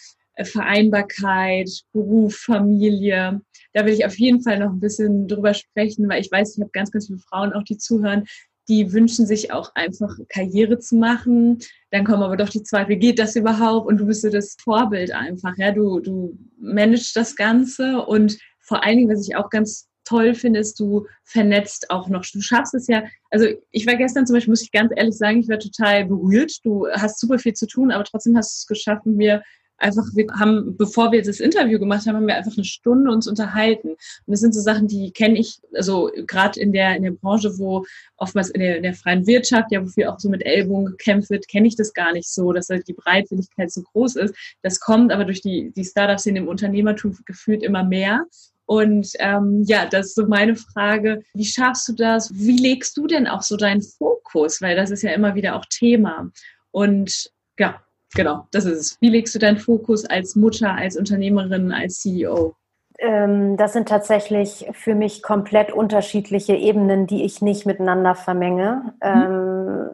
Speaker 1: Vereinbarkeit, Beruf, Familie. Da will ich auf jeden Fall noch ein bisschen drüber sprechen, weil ich weiß, ich habe ganz, ganz viele Frauen auch, die zuhören, die wünschen sich auch einfach Karriere zu machen. Dann kommen aber doch die Zweifel, geht das überhaupt? Und du bist so das Vorbild einfach. Ja, du, du managst das Ganze und vor allen Dingen, was ich auch ganz toll finde, ist, du vernetzt auch noch. Du schaffst es ja, also ich war gestern zum Beispiel, muss ich ganz ehrlich sagen, ich war total berührt. Du hast super viel zu tun, aber trotzdem hast du es geschafft, mir einfach, wir haben, bevor wir das Interview gemacht haben, haben wir einfach eine Stunde uns unterhalten. Und das sind so Sachen, die kenne ich, also gerade in der, in der Branche, wo oftmals in der, in der freien Wirtschaft, ja, wofür auch so mit Ellbogen gekämpft wird, kenne ich das gar nicht so, dass halt die Breitwilligkeit so groß ist. Das kommt aber durch die, die Startups in dem Unternehmertum gefühlt immer mehr. Und ähm, ja, das ist so meine Frage. Wie schaffst du das? Wie legst du denn auch so deinen Fokus? Weil das ist ja immer wieder auch Thema. Und ja, genau, das ist es. Wie legst du deinen Fokus als Mutter, als Unternehmerin, als CEO?
Speaker 3: ähm, das sind tatsächlich für mich komplett unterschiedliche Ebenen, die ich nicht miteinander vermenge. Mhm. Ähm,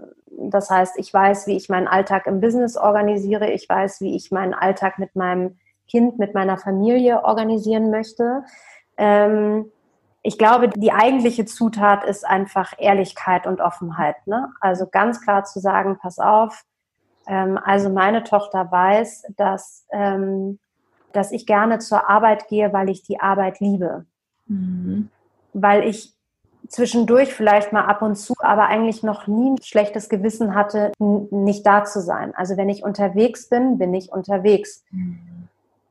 Speaker 3: das heißt, ich weiß, wie ich meinen Alltag im Business organisiere. Ich weiß, wie ich meinen Alltag mit meinem Kind, mit meiner Familie organisieren möchte. Ähm, ich glaube, die eigentliche Zutat ist einfach Ehrlichkeit und Offenheit. Ne? Also ganz klar zu sagen, pass auf, ähm, also meine Tochter weiß, dass, ähm, dass ich gerne zur Arbeit gehe, weil ich die Arbeit liebe. Mhm. Weil ich zwischendurch vielleicht mal ab und zu, aber eigentlich noch nie ein schlechtes Gewissen hatte, nicht da zu sein. Also wenn ich unterwegs bin, bin ich unterwegs. Mhm.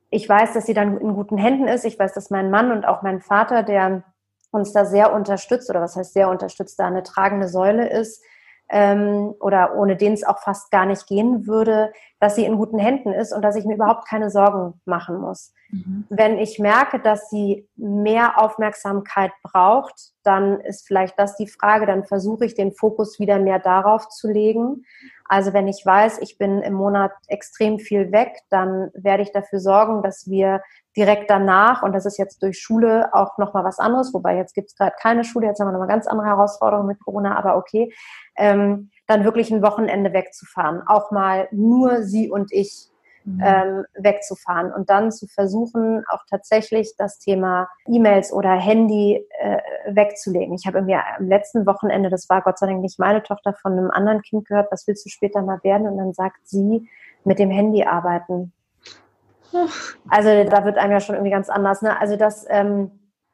Speaker 3: Ich weiß, dass sie dann in guten Händen ist. Ich weiß, dass mein Mann und auch mein Vater, der uns da sehr unterstützt, oder was heißt sehr unterstützt, da eine tragende Säule ist, ähm, oder ohne den es auch fast gar nicht gehen würde, dass sie in guten Händen ist und dass ich mir überhaupt keine Sorgen machen muss. Mhm. Wenn ich merke, dass sie mehr Aufmerksamkeit braucht, dann ist vielleicht das die Frage, dann versuche ich den Fokus wieder mehr darauf zu legen. Also wenn ich weiß, ich bin im Monat extrem viel weg, dann werde ich dafür sorgen, dass wir direkt danach, und das ist jetzt durch Schule auch nochmal was anderes, wobei jetzt gibt es gerade keine Schule, jetzt haben wir nochmal ganz andere Herausforderungen mit Corona, aber okay, ähm, dann wirklich ein Wochenende wegzufahren, auch mal nur sie und ich mhm. ähm, wegzufahren und dann zu versuchen, auch tatsächlich das Thema E-Mails oder Handy äh, wegzulegen. Ich habe irgendwie am letzten Wochenende, das war Gott sei Dank nicht meine Tochter, von einem anderen Kind gehört, was willst du später mal werden? Und dann sagt sie, mit dem Handy arbeiten. Also da wird einem ja schon irgendwie ganz anders. Ne? Also das, ähm,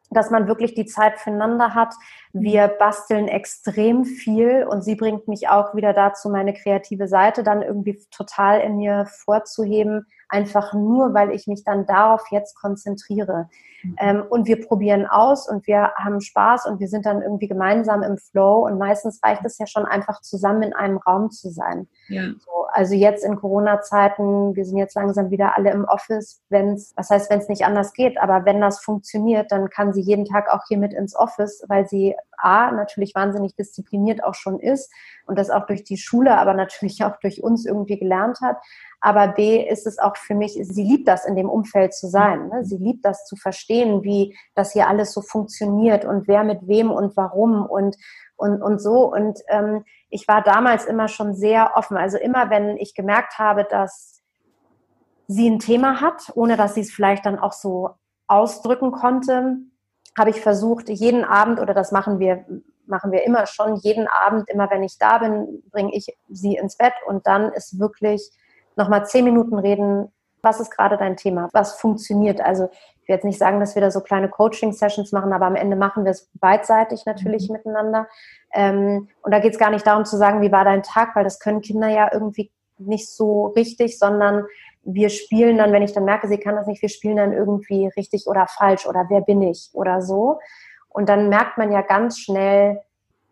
Speaker 3: dass man wirklich die Zeit füreinander hat. Wir basteln extrem viel und sie bringt mich auch wieder dazu, meine kreative Seite dann irgendwie total in mir vorzuheben, einfach nur, weil ich mich dann darauf jetzt konzentriere. Mhm. Ähm, und wir probieren aus und wir haben Spaß und wir sind dann irgendwie gemeinsam im Flow und meistens reicht es ja schon einfach zusammen in einem Raum zu sein. Ja. So, also jetzt in Corona-Zeiten, wir sind jetzt langsam wieder alle im Office, wenn es, was heißt, wenn es nicht anders geht, aber wenn das funktioniert, dann kann sie jeden Tag auch hier mit ins Office, weil sie A, natürlich wahnsinnig diszipliniert auch schon ist und das auch durch die Schule, aber natürlich auch durch uns irgendwie gelernt hat. Aber B ist es auch für mich, sie liebt das, in dem Umfeld zu sein. Ne? Sie liebt das zu verstehen, wie das hier alles so funktioniert und wer mit wem und warum und, und, und so. Und ähm, ich war damals immer schon sehr offen. Also immer, wenn ich gemerkt habe, dass sie ein Thema hat, ohne dass sie es vielleicht dann auch so ausdrücken konnte, habe ich versucht, jeden Abend, oder das machen wir, machen wir immer schon, jeden Abend, immer wenn ich da bin, bringe ich sie ins Bett und dann ist wirklich nochmal zehn Minuten reden, was ist gerade dein Thema, was funktioniert. Also ich will jetzt nicht sagen, dass wir da so kleine Coaching-Sessions machen, aber am Ende machen wir es beidseitig natürlich mhm. miteinander. Ähm, und da geht es gar nicht darum zu sagen, wie war dein Tag, weil das können Kinder ja irgendwie nicht so richtig, sondern wir spielen dann, wenn ich dann merke, sie kann das nicht, wir spielen dann irgendwie richtig oder falsch oder wer bin ich oder so. Und dann merkt man ja ganz schnell,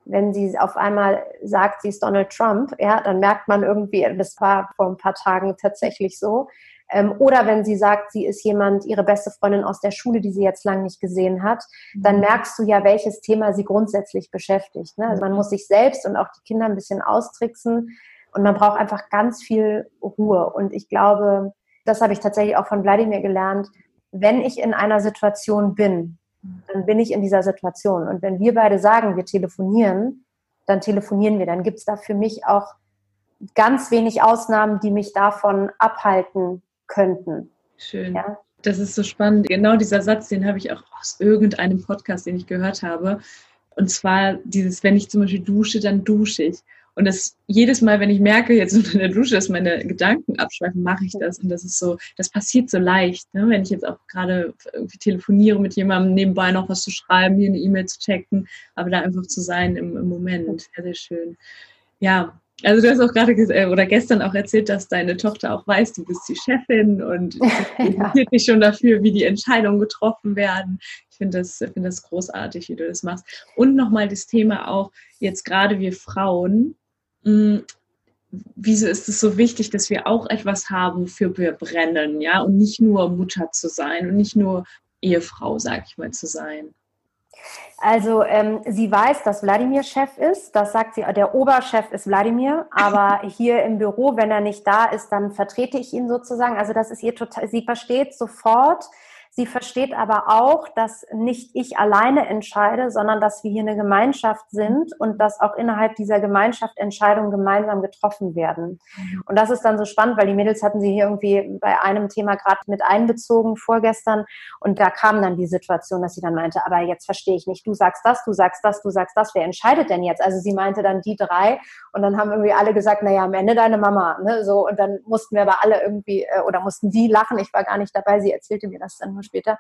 Speaker 3: wenn sie auf einmal sagt, sie ist Donald Trump, ja, dann merkt man irgendwie, das war vor ein paar Tagen tatsächlich so. Ähm, oder wenn sie sagt, sie ist jemand, ihre beste Freundin aus der Schule, die sie jetzt lange nicht gesehen hat, dann mhm. merkst du ja, welches Thema sie grundsätzlich beschäftigt. Ne? Also man muss sich selbst und auch die Kinder ein bisschen austricksen, und man braucht einfach ganz viel Ruhe. Und ich glaube, das habe ich tatsächlich auch von Wladimir gelernt. Wenn ich in einer Situation bin, dann bin ich in dieser Situation. Und wenn wir beide sagen, wir telefonieren, dann telefonieren wir. Dann gibt es da für mich auch ganz wenig Ausnahmen, die mich davon abhalten könnten.
Speaker 1: Schön. Ja? Das ist so spannend. Genau dieser Satz, den habe ich auch aus irgendeinem Podcast, den ich gehört habe. Und zwar dieses, wenn ich zum Beispiel dusche, dann dusche ich. Und das jedes Mal, wenn ich merke, jetzt unter der Dusche, dass meine Gedanken abschweifen, mache ich das. Und das ist so, das passiert so leicht. Ne? Wenn ich jetzt auch gerade irgendwie telefoniere mit jemandem, nebenbei noch was zu schreiben, hier eine E-Mail zu checken, aber da einfach zu sein im, im Moment. Sehr, sehr schön. Ja, also du hast auch gerade äh, oder gestern auch erzählt, dass deine Tochter auch weiß, du bist die Chefin und interessiert ja. dich schon dafür, wie die Entscheidungen getroffen werden. Ich finde das, finde das großartig, wie du das machst. Und nochmal das Thema auch, jetzt gerade wir Frauen, hm, wieso ist es so wichtig, dass wir auch etwas haben, für wir brennen, ja, und nicht nur Mutter zu sein und nicht nur Ehefrau, sag ich mal, zu sein.
Speaker 3: Also ähm, sie weiß, dass Wladimir Chef ist. Das sagt sie. Der Oberchef ist Wladimir, aber hier im Büro, wenn er nicht da ist, dann vertrete ich ihn sozusagen. Also das ist ihr total. Sie versteht sofort, Sie versteht aber auch, dass nicht ich alleine entscheide, sondern dass wir hier eine Gemeinschaft sind und dass auch innerhalb dieser Gemeinschaft Entscheidungen gemeinsam getroffen werden. Mhm. Und das ist dann so spannend, weil die Mädels hatten sie hier irgendwie bei einem Thema gerade mit einbezogen vorgestern und da kam dann die Situation, dass sie dann meinte, aber jetzt verstehe ich nicht, du sagst das, du sagst das, du sagst das, wer entscheidet denn jetzt? Also sie meinte dann die drei und dann haben irgendwie alle gesagt, naja, am Ende deine Mama, ne, so und dann mussten wir aber alle irgendwie äh, oder mussten die lachen, ich war gar nicht dabei, sie erzählte mir das dann nur später.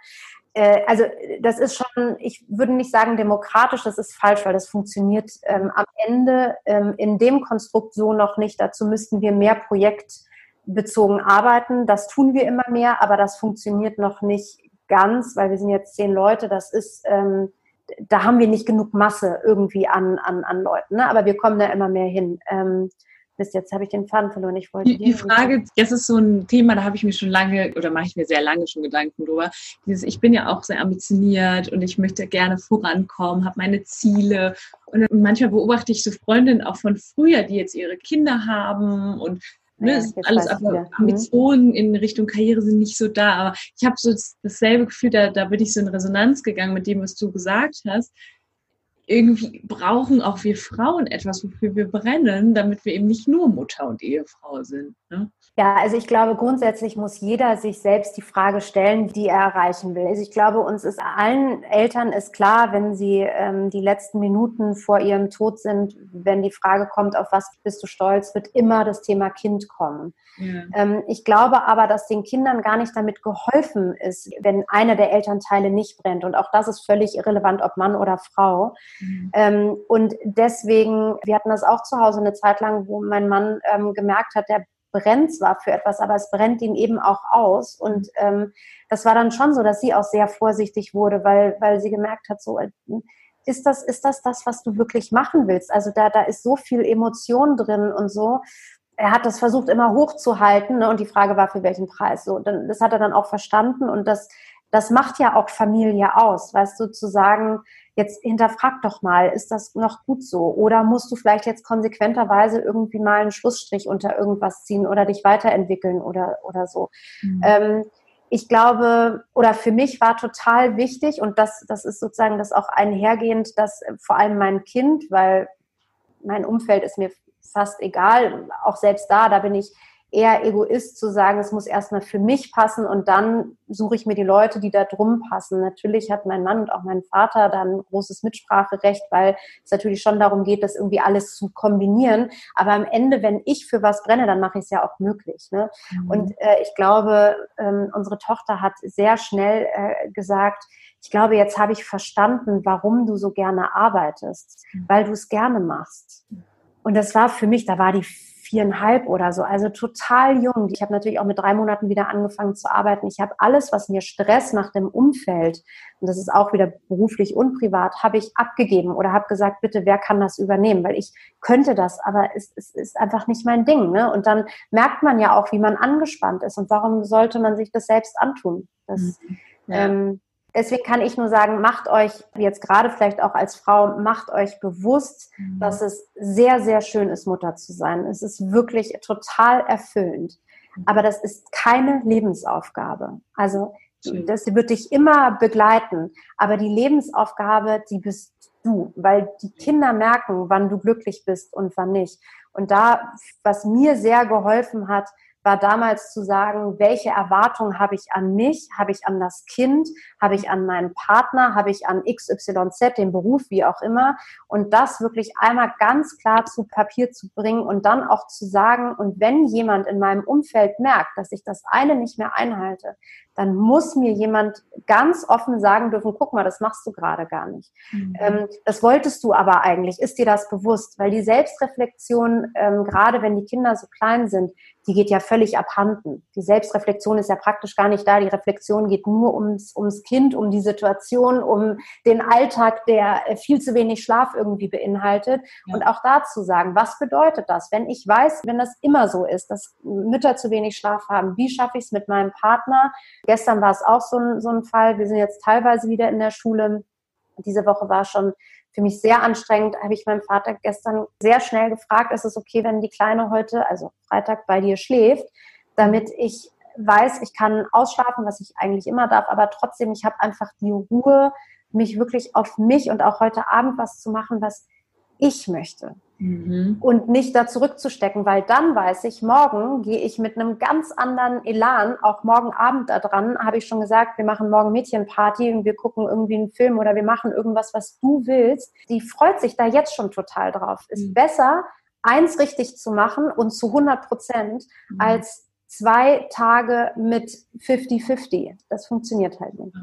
Speaker 3: Äh, also das ist schon, ich würde nicht sagen demokratisch, das ist falsch, weil das funktioniert ähm, am Ende ähm, in dem Konstrukt so noch nicht. Dazu müssten wir mehr projektbezogen arbeiten. Das tun wir immer mehr, aber das funktioniert noch nicht ganz, weil wir sind jetzt zehn Leute. Das ist ähm, da haben wir nicht genug Masse irgendwie an, an, an Leuten. Ne? Aber wir kommen da immer mehr hin. Ähm, Mist, jetzt habe ich den Faden verloren. Ich wollte
Speaker 1: die, die Frage, das ist so ein Thema, da habe ich mir schon lange oder mache ich mir sehr lange schon Gedanken drüber. Dieses, ich bin ja auch sehr ambitioniert und ich möchte gerne vorankommen, habe meine Ziele. Und manchmal beobachte ich so Freundinnen auch von früher, die jetzt ihre Kinder haben und Ne, ja, alles aber mhm. Ambitionen in Richtung Karriere sind nicht so da. Aber ich habe so dasselbe Gefühl, da, da bin ich so in Resonanz gegangen mit dem, was du gesagt hast irgendwie brauchen auch wir Frauen etwas, wofür wir brennen, damit wir eben nicht nur Mutter und Ehefrau sind. Ne?
Speaker 3: Ja, also ich glaube, grundsätzlich muss jeder sich selbst die Frage stellen, die er erreichen will. Also ich glaube, uns ist allen Eltern ist klar, wenn sie ähm, die letzten Minuten vor ihrem Tod sind, wenn die Frage kommt, auf was bist du stolz, wird immer das Thema Kind kommen. Ja. Ähm, ich glaube aber, dass den Kindern gar nicht damit geholfen ist, wenn einer der Elternteile nicht brennt. Und auch das ist völlig irrelevant, ob Mann oder Frau. Mhm. Ähm, und deswegen, wir hatten das auch zu Hause eine Zeit lang, wo mein Mann ähm, gemerkt hat, der brennt zwar für etwas, aber es brennt ihn eben auch aus. Und ähm, das war dann schon so, dass sie auch sehr vorsichtig wurde, weil, weil sie gemerkt hat, so, äh, ist das, ist das das, was du wirklich machen willst? Also da, da ist so viel Emotion drin und so. Er hat das versucht immer hochzuhalten ne? und die Frage war, für welchen Preis. So, dann, das hat er dann auch verstanden und das, das macht ja auch Familie aus, weißt du, zu sagen, jetzt hinterfrag doch mal, ist das noch gut so? Oder musst du vielleicht jetzt konsequenterweise irgendwie mal einen Schlussstrich unter irgendwas ziehen oder dich weiterentwickeln oder, oder so? Mhm. Ähm, ich glaube, oder für mich war total wichtig, und das, das ist sozusagen das auch einhergehend, dass vor allem mein Kind, weil mein Umfeld ist mir fast egal, auch selbst da, da bin ich eher Egoist zu sagen, es muss erstmal für mich passen und dann suche ich mir die Leute, die da drum passen. Natürlich hat mein Mann und auch mein Vater dann großes Mitspracherecht, weil es natürlich schon darum geht, das irgendwie alles zu kombinieren. Aber am Ende, wenn ich für was brenne, dann mache ich es ja auch möglich. Ne? Mhm. Und äh, ich glaube, ähm, unsere Tochter hat sehr schnell äh, gesagt, ich glaube, jetzt habe ich verstanden, warum du so gerne arbeitest, mhm. weil du es gerne machst. Und das war für mich, da war die viereinhalb oder so, also total jung. Ich habe natürlich auch mit drei Monaten wieder angefangen zu arbeiten. Ich habe alles, was mir Stress macht im Umfeld, und das ist auch wieder beruflich und privat, habe ich abgegeben oder habe gesagt, bitte, wer kann das übernehmen? Weil ich könnte das, aber es, es ist einfach nicht mein Ding. Ne? Und dann merkt man ja auch, wie man angespannt ist. Und warum sollte man sich das selbst antun? Das, mhm. ja. ähm, Deswegen kann ich nur sagen, macht euch jetzt gerade vielleicht auch als Frau, macht euch bewusst, mhm. dass es sehr, sehr schön ist, Mutter zu sein. Es ist wirklich total erfüllend. Mhm. Aber das ist keine Lebensaufgabe. Also das wird dich immer begleiten. Aber die Lebensaufgabe, die bist du, weil die Kinder merken, wann du glücklich bist und wann nicht. Und da, was mir sehr geholfen hat, war damals zu sagen, welche Erwartungen habe ich an mich, habe ich an das Kind, habe ich an meinen Partner, habe ich an XYZ, den Beruf, wie auch immer. Und das wirklich einmal ganz klar zu Papier zu bringen und dann auch zu sagen, und wenn jemand in meinem Umfeld merkt, dass ich das eine nicht mehr einhalte, dann muss mir jemand ganz offen sagen dürfen, guck mal, das machst du gerade gar nicht. Mhm. Ähm, das wolltest du aber eigentlich, ist dir das bewusst? Weil die Selbstreflexion, ähm, gerade wenn die Kinder so klein sind, die geht ja völlig abhanden. Die Selbstreflexion ist ja praktisch gar nicht da. Die Reflexion geht nur ums, ums Kind, um die Situation, um den Alltag, der äh, viel zu wenig Schlaf irgendwie beinhaltet. Ja. Und auch dazu sagen, was bedeutet das, wenn ich weiß, wenn das immer so ist, dass Mütter zu wenig Schlaf haben, wie schaffe ich es mit meinem Partner? Gestern war es auch so ein, so ein Fall. Wir sind jetzt teilweise wieder in der Schule. Diese Woche war schon für mich sehr anstrengend, habe ich meinen Vater gestern sehr schnell gefragt, ist es okay, wenn die Kleine heute, also Freitag, bei dir schläft, damit ich weiß, ich kann ausschlafen, was ich eigentlich immer darf, aber trotzdem, ich habe einfach die Ruhe, mich wirklich auf mich und auch heute Abend was zu machen, was ich möchte. Mhm. Und nicht da zurückzustecken, weil dann weiß ich, morgen gehe ich mit einem ganz anderen Elan, auch morgen Abend da dran, habe ich schon gesagt, wir machen morgen Mädchenparty und wir gucken irgendwie einen Film oder wir machen irgendwas, was du willst. Die freut sich da jetzt schon total drauf. Ist mhm. besser, eins richtig zu machen und zu 100 Prozent, mhm. als zwei Tage mit 50-50. Das funktioniert halt nicht.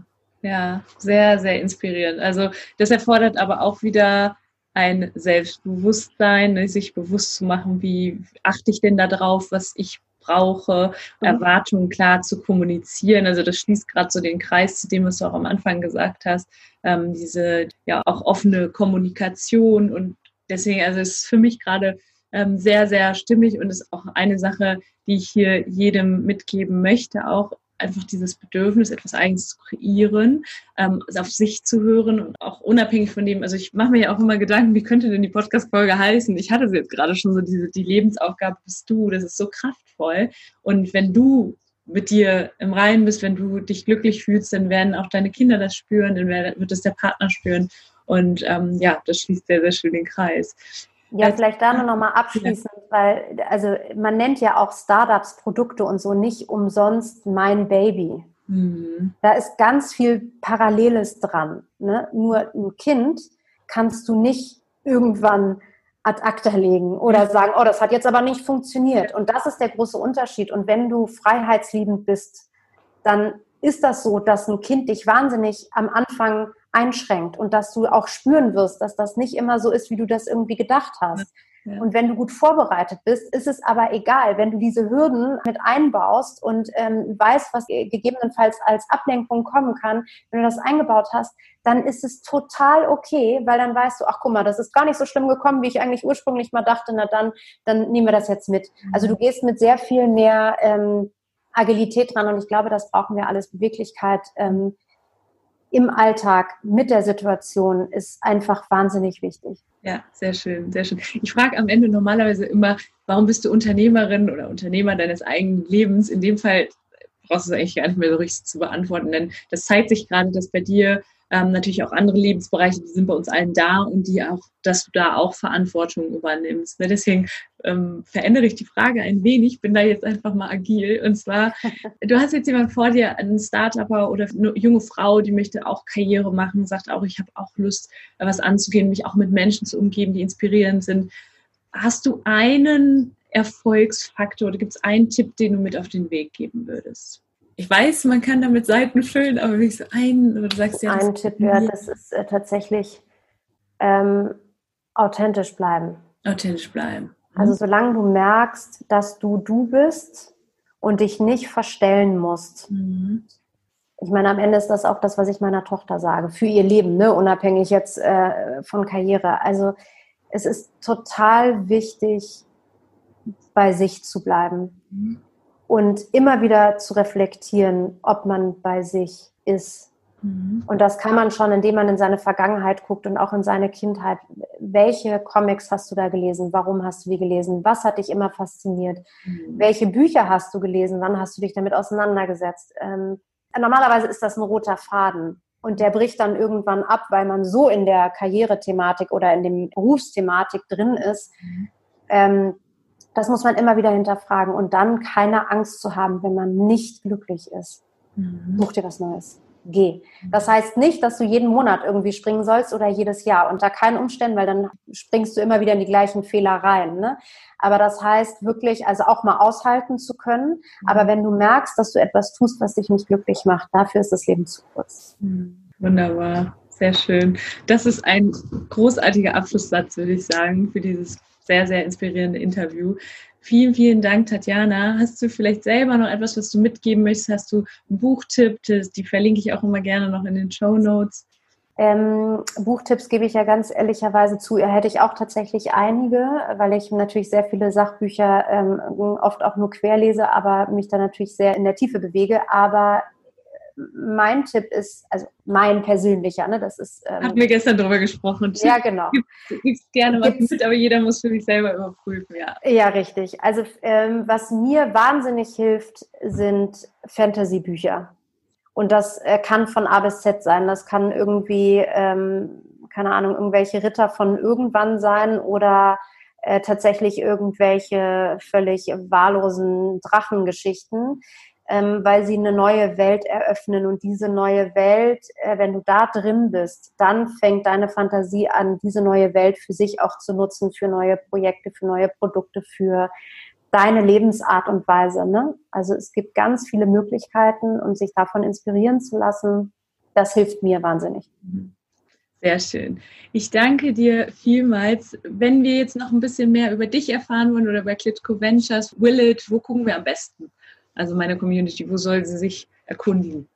Speaker 1: Ja, sehr, sehr inspirierend. Also das erfordert aber auch wieder ein Selbstbewusstsein, ne, sich bewusst zu machen, wie achte ich denn da drauf, was ich brauche, mhm. Erwartungen klar zu kommunizieren. Also das schließt gerade so den Kreis zu dem, was du auch am Anfang gesagt hast, ähm, diese ja auch offene Kommunikation und deswegen, also es ist für mich gerade ähm, sehr, sehr stimmig und ist auch eine Sache, die ich hier jedem mitgeben möchte, auch einfach dieses Bedürfnis, etwas Eigenes zu kreieren, ähm, auf sich zu hören und auch unabhängig von dem, also ich mache mir ja auch immer Gedanken, wie könnte denn die Podcast-Folge heißen? Ich hatte sie jetzt gerade schon so, diese, die Lebensaufgabe bist du, das ist so kraftvoll. Und wenn du mit dir im Reinen bist, wenn du dich glücklich fühlst, dann werden auch deine Kinder das spüren, dann wird es der Partner spüren. Und ähm, ja, das schließt sehr, sehr schön den Kreis.
Speaker 3: Ja, vielleicht da nur noch mal abschließend, ja. weil also man nennt ja auch Startups Produkte und so nicht umsonst mein Baby. Mhm. Da ist ganz viel Paralleles dran. Ne? Nur ein Kind kannst du nicht irgendwann ad acta legen oder sagen, oh, das hat jetzt aber nicht funktioniert. Und das ist der große Unterschied. Und wenn du freiheitsliebend bist, dann ist das so, dass ein Kind dich wahnsinnig am Anfang einschränkt und dass du auch spüren wirst, dass das nicht immer so ist, wie du das irgendwie gedacht hast. Ja. Und wenn du gut vorbereitet bist, ist es aber egal, wenn du diese Hürden mit einbaust und ähm, weißt, was gegebenenfalls als Ablenkung kommen kann, wenn du das eingebaut hast, dann ist es total okay, weil dann weißt du, ach guck mal, das ist gar nicht so schlimm gekommen, wie ich eigentlich ursprünglich mal dachte, na dann, dann nehmen wir das jetzt mit. Also du gehst mit sehr viel mehr ähm, Agilität dran und ich glaube, das brauchen wir alles, Beweglichkeit. Ähm, im Alltag mit der Situation ist einfach wahnsinnig wichtig.
Speaker 1: Ja, sehr schön, sehr schön. Ich frage am Ende normalerweise immer, warum bist du Unternehmerin oder Unternehmer deines eigenen Lebens? In dem Fall brauchst du es eigentlich gar nicht mehr so richtig zu beantworten, denn das zeigt sich gerade, dass bei dir ähm, natürlich auch andere Lebensbereiche, die sind bei uns allen da und die auch, dass du da auch Verantwortung übernimmst. Ne? Deswegen ähm, verändere ich die Frage ein wenig, bin da jetzt einfach mal agil. Und zwar, du hast jetzt jemand vor dir, einen Startupper oder eine junge Frau, die möchte auch Karriere machen, sagt auch, ich habe auch Lust, was anzugehen, mich auch mit Menschen zu umgeben, die inspirierend sind. Hast du einen Erfolgsfaktor oder gibt es einen Tipp, den du mit auf den Weg geben würdest? Ich weiß, man kann damit Seiten füllen, aber ich so einen, oder du sagst
Speaker 3: ja. Ein Tipp wäre, das ist äh, tatsächlich ähm, authentisch bleiben.
Speaker 1: Authentisch bleiben.
Speaker 3: Mhm. Also solange du merkst, dass du du bist und dich nicht verstellen musst. Mhm. Ich meine, am Ende ist das auch das, was ich meiner Tochter sage, für ihr Leben, ne? unabhängig jetzt äh, von Karriere. Also es ist total wichtig, bei sich zu bleiben. Mhm und immer wieder zu reflektieren, ob man bei sich ist. Mhm. Und das kann man schon, indem man in seine Vergangenheit guckt und auch in seine Kindheit. Welche Comics hast du da gelesen? Warum hast du die gelesen? Was hat dich immer fasziniert? Mhm. Welche Bücher hast du gelesen? Wann hast du dich damit auseinandergesetzt? Ähm, normalerweise ist das ein roter Faden. Und der bricht dann irgendwann ab, weil man so in der Karrierethematik oder in dem Berufsthematik drin ist, mhm. ähm, das muss man immer wieder hinterfragen und dann keine Angst zu haben, wenn man nicht glücklich ist. Mhm. Such dir was Neues. Geh. Das heißt nicht, dass du jeden Monat irgendwie springen sollst oder jedes Jahr. Unter keinen Umständen, weil dann springst du immer wieder in die gleichen Fehler rein. Ne? Aber das heißt wirklich, also auch mal aushalten zu können. Mhm. Aber wenn du merkst, dass du etwas tust, was dich nicht glücklich macht, dafür ist das Leben zu kurz.
Speaker 1: Mhm. Wunderbar. Sehr schön. Das ist ein großartiger Abschlusssatz, würde ich sagen, für dieses sehr, sehr inspirierende Interview. Vielen, vielen Dank, Tatjana. Hast du vielleicht selber noch etwas, was du mitgeben möchtest? Hast du einen Buchtipp? Die verlinke ich auch immer gerne noch in den Show Notes.
Speaker 3: Ähm, Buchtipps gebe ich ja ganz ehrlicherweise zu. Hätte ich auch tatsächlich einige, weil ich natürlich sehr viele Sachbücher ähm, oft auch nur querlese, aber mich da natürlich sehr in der Tiefe bewege. Aber mein Tipp ist, also mein persönlicher, ne, das ist.
Speaker 1: Ähm, Hatten wir gestern darüber gesprochen.
Speaker 3: Ja, genau.
Speaker 1: Gibt es gerne was mit, aber jeder muss für sich selber überprüfen, ja.
Speaker 3: Ja, richtig. Also ähm, was mir wahnsinnig hilft, sind Fantasy-Bücher. Und das äh, kann von A bis Z sein. Das kann irgendwie, ähm, keine Ahnung, irgendwelche Ritter von irgendwann sein oder äh, tatsächlich irgendwelche völlig wahllosen Drachengeschichten ähm, weil sie eine neue Welt eröffnen. Und diese neue Welt, äh, wenn du da drin bist, dann fängt deine Fantasie an, diese neue Welt für sich auch zu nutzen, für neue Projekte, für neue Produkte, für deine Lebensart und Weise. Ne? Also es gibt ganz viele Möglichkeiten und sich davon inspirieren zu lassen, das hilft mir wahnsinnig.
Speaker 1: Sehr schön. Ich danke dir vielmals. Wenn wir jetzt noch ein bisschen mehr über dich erfahren wollen oder über Klitschko Ventures, Will wo gucken wir am besten? Also meine Community, wo soll sie sich erkundigen?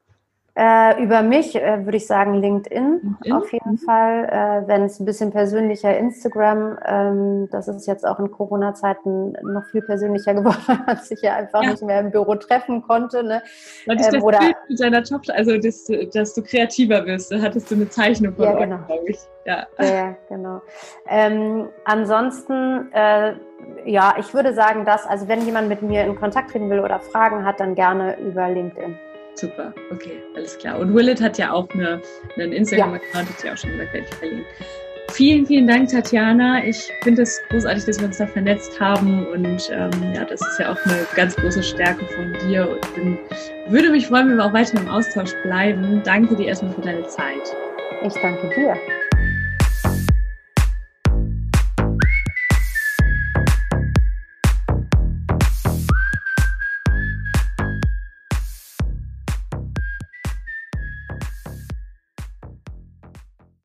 Speaker 3: Äh, über mich äh, würde ich sagen LinkedIn, LinkedIn? auf jeden mhm. Fall. Äh, Wenn es ein bisschen persönlicher Instagram, ähm, das ist jetzt auch in Corona-Zeiten noch viel persönlicher geworden, weil man sich ja einfach ja. nicht mehr im Büro treffen konnte. Ne?
Speaker 1: Ähm, das oder, Bild mit deiner Tochter, also dass, dass, du kreativer wirst, da hattest du eine Zeichnung von
Speaker 3: ja, genau. glaube ich. Ja, ja genau. Ähm, ansonsten äh, ja, ich würde sagen, dass, also wenn jemand mit mir in Kontakt treten will oder Fragen hat, dann gerne über LinkedIn.
Speaker 1: Super, okay, alles klar. Und Willet hat ja auch eine, einen Instagram-Account, ja. hat ja auch schon gesagt, werde ich verlinken. Vielen, vielen Dank, Tatjana. Ich finde es großartig, dass wir uns da vernetzt haben und ähm, ja, das ist ja auch eine ganz große Stärke von dir und bin, würde mich freuen, wenn wir auch weiter im Austausch bleiben. Danke dir erstmal für deine Zeit.
Speaker 3: Ich danke dir.